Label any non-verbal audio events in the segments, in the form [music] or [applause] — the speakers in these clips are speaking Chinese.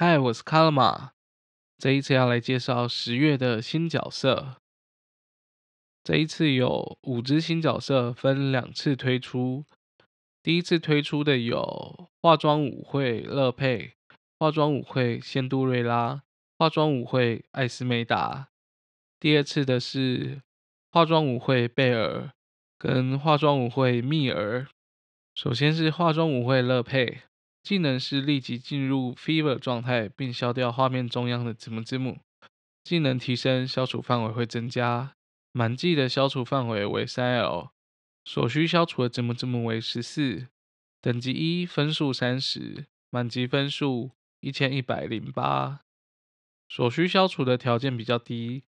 嗨，我是卡拉玛。这一次要来介绍十月的新角色。这一次有五只新角色，分两次推出。第一次推出的有化妆舞会乐佩、化妆舞会仙杜瑞拉、化妆舞会艾斯梅达。第二次的是化妆舞会贝尔跟化妆舞会蜜儿。首先是化妆舞会乐佩，技能是立即进入 Fever 状态，并消掉画面中央的字幕字幕。技能提升，消除范围会增加，满技的消除范围为三 L，所需消除的字幕字幕为十四，等级一，分数三十，满级分数一千一百零八。所需消除的条件比较低，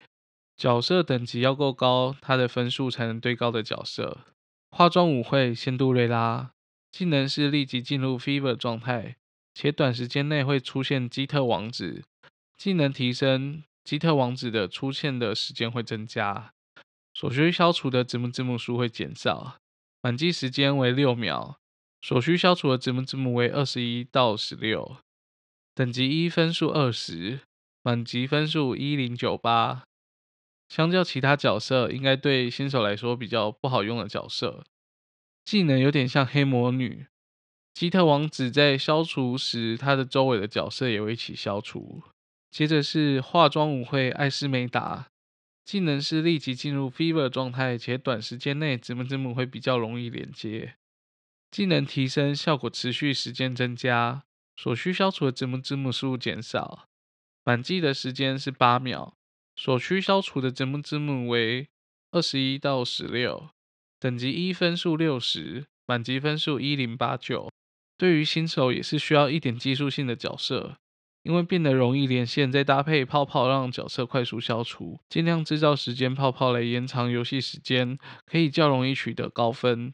角色等级要够高，它的分数才能堆高的角色。化妆舞会仙杜瑞拉。技能是立即进入 Fever 状态，且短时间内会出现基特王子。技能提升，基特王子的出现的时间会增加，所需消除的字幕字幕数会减少。满级时间为六秒，所需消除的字幕字幕为二十一到十六。等级一分数二十，满级分数一零九八。相较其他角色，应该对新手来说比较不好用的角色。技能有点像黑魔女，基特王子在消除时，他的周围的角色也会一起消除。接着是化妆舞会艾斯梅达，技能是立即进入 Fever 状态，且短时间内子母子母会比较容易连接。技能提升，效果持续时间增加，所需消除的子母子母数减少。满记的时间是八秒，所需消除的子母字母为二十一到十六。等级一分数六十，满级分数一零八九。对于新手也是需要一点技术性的角色，因为变得容易连线，再搭配泡泡让角色快速消除，尽量制造时间泡泡来延长游戏时间，可以较容易取得高分。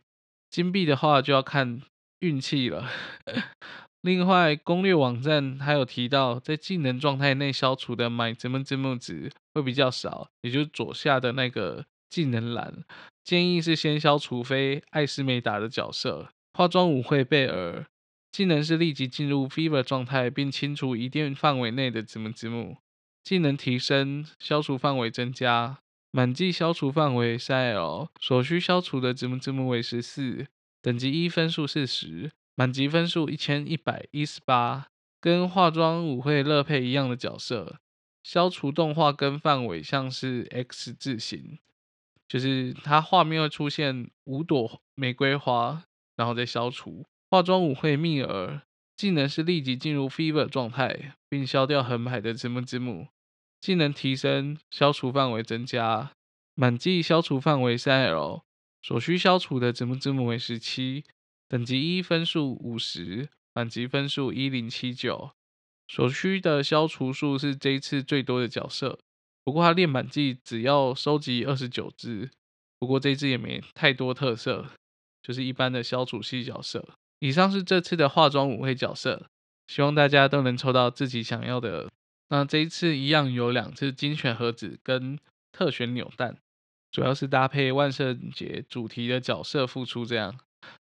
金币的话就要看运气了。[laughs] 另外，攻略网站还有提到，在技能状态内消除的买字幕字幕值会比较少，也就是左下的那个技能栏。建议是先消除非艾斯梅达的角色。化妆舞会贝尔技能是立即进入 Fever 状态，并清除一定范围内的字幕字幕。技能提升，消除范围增加，满级消除范围三 L，所需消除的字幕字幕为十四，等级一分数四十，满级分数一千一百一十八。跟化妆舞会乐佩一样的角色，消除动画跟范围像是 X 字形。就是它画面会出现五朵玫瑰花，然后再消除。化妆舞会蜜儿技能是立即进入 Fever 状态，并消掉横排的字幕字幕。技能提升，消除范围增加，满级消除范围三 L，所需消除的字幕字幕为十七，等级一分数五十，满级分数一零七九，所需的消除数是这一次最多的角色。不过他练满技只要收集二十九只，不过这只也没太多特色，就是一般的消除系角色。以上是这次的化妆舞会角色，希望大家都能抽到自己想要的。那这一次一样有两次精选盒子跟特选扭蛋，主要是搭配万圣节主题的角色复出。这样，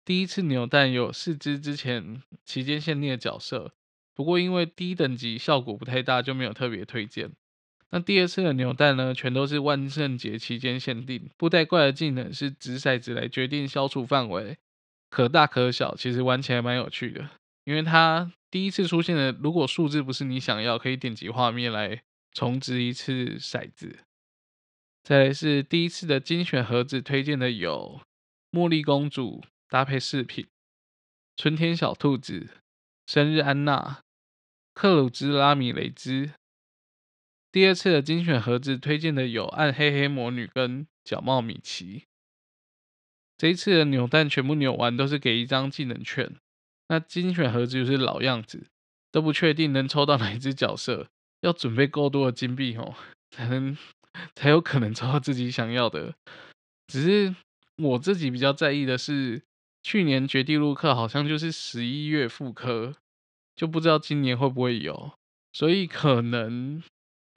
第一次扭蛋有四只之前期间限定的角色，不过因为低等级效果不太大，就没有特别推荐。那第二次的扭蛋呢，全都是万圣节期间限定。布袋怪的技能是掷骰子来决定消除范围，可大可小，其实玩起来蛮有趣的。因为它第一次出现的，如果数字不是你想要，可以点击画面来重掷一次骰子。再来是第一次的精选盒子，推荐的有茉莉公主搭配饰品、春天小兔子、生日安娜、克鲁兹拉米雷兹。第二次的精选盒子推荐的有暗黑黑魔女跟角帽米奇。这一次的扭蛋全部扭完都是给一张技能券。那精选盒子就是老样子，都不确定能抽到哪一只角色，要准备够多的金币哦，才能才有可能抽到自己想要的。只是我自己比较在意的是，去年绝地陆克好像就是十一月复刻，就不知道今年会不会有，所以可能。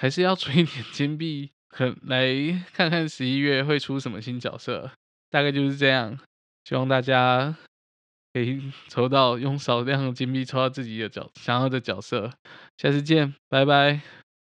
还是要存一点金币，可来看看十一月会出什么新角色，大概就是这样。希望大家可以 [laughs] 抽到用少量的金币抽到自己的角想要的角色。下次见，拜拜。